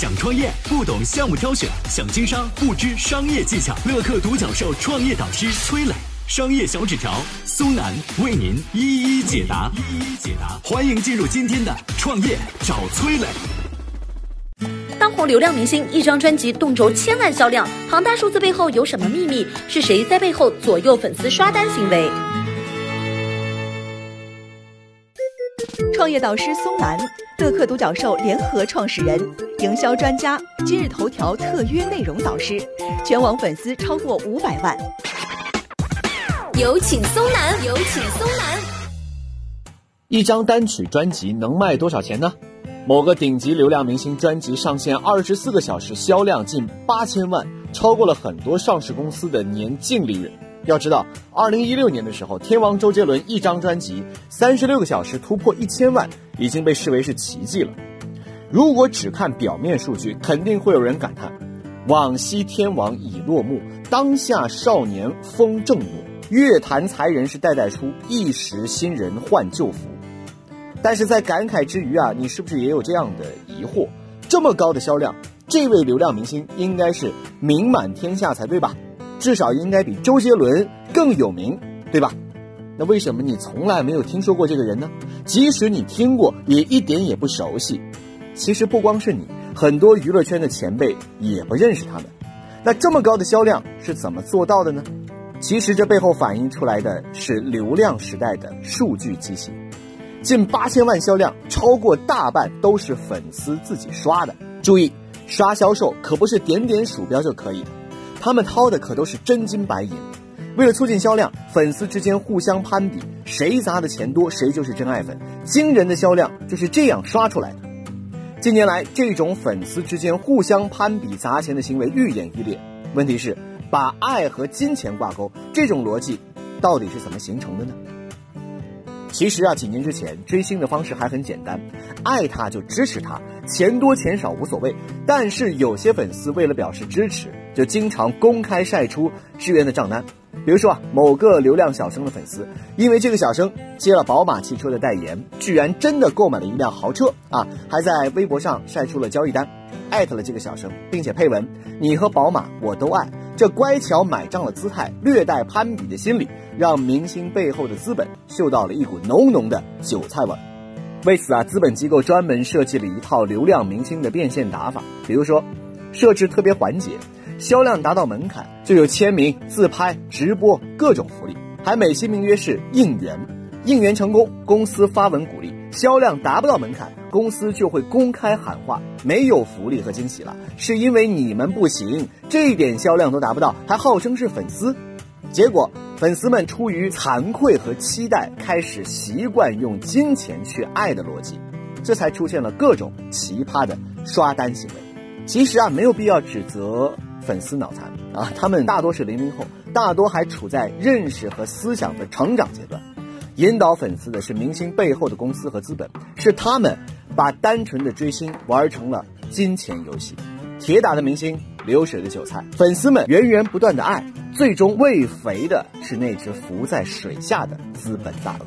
想创业不懂项目挑选，想经商不知商业技巧。乐客独角兽创业导师崔磊，商业小纸条苏南为您一一解答。一一解答，欢迎进入今天的创业找崔磊。当红流量明星一张专辑动辄千万销量，庞大数字背后有什么秘密？是谁在背后左右粉丝刷单行为？创业导师松南，乐客独角兽联合创始人，营销专家，今日头条特约内容导师，全网粉丝超过五百万。有请松南，有请松南。一张单曲专辑能卖多少钱呢？某个顶级流量明星专辑上线二十四个小时，销量近八千万，超过了很多上市公司的年净利润。要知道，二零一六年的时候，天王周杰伦一张专辑三十六个小时突破一千万，已经被视为是奇迹了。如果只看表面数据，肯定会有人感叹：往昔天王已落幕，当下少年风正浓，乐坛才人是代代出，一时新人换旧符。但是在感慨之余啊，你是不是也有这样的疑惑？这么高的销量，这位流量明星应该是名满天下才对吧？至少应该比周杰伦更有名，对吧？那为什么你从来没有听说过这个人呢？即使你听过，也一点也不熟悉。其实不光是你，很多娱乐圈的前辈也不认识他们。那这么高的销量是怎么做到的呢？其实这背后反映出来的是流量时代的数据机器。近八千万销量，超过大半都是粉丝自己刷的。注意，刷销售可不是点点鼠标就可以的，他们掏的可都是真金白银。为了促进销量，粉丝之间互相攀比，谁砸的钱多，谁就是真爱粉。惊人的销量就是这样刷出来的。近年来，这种粉丝之间互相攀比砸钱的行为愈演愈烈。问题是，把爱和金钱挂钩，这种逻辑到底是怎么形成的呢？其实啊，几年之前追星的方式还很简单，爱他就支持他，钱多钱少无所谓。但是有些粉丝为了表示支持，就经常公开晒出支援的账单。比如说啊，某个流量小生的粉丝，因为这个小生接了宝马汽车的代言，居然真的购买了一辆豪车啊，还在微博上晒出了交易单，艾特了这个小生，并且配文：“你和宝马我都爱。”这乖巧买账的姿态，略带攀比的心理，让明星背后的资本嗅到了一股浓浓的韭菜味。为此啊，资本机构专门设计了一套流量明星的变现打法，比如说，设置特别环节，销量达到门槛就有签名、自拍、直播各种福利，还美其名曰是应援，应援成功，公司发文鼓励。销量达不到门槛，公司就会公开喊话，没有福利和惊喜了，是因为你们不行，这一点销量都达不到，还号称是粉丝。结果粉丝们出于惭愧和期待，开始习惯用金钱去爱的逻辑，这才出现了各种奇葩的刷单行为。其实啊，没有必要指责粉丝脑残啊，他们大多是零零后，大多还处在认识和思想的成长阶段。引导粉丝的是明星背后的公司和资本，是他们把单纯的追星玩成了金钱游戏。铁打的明星，流水的韭菜，粉丝们源源不断的爱，最终喂肥的是那只浮在水下的资本大鳄。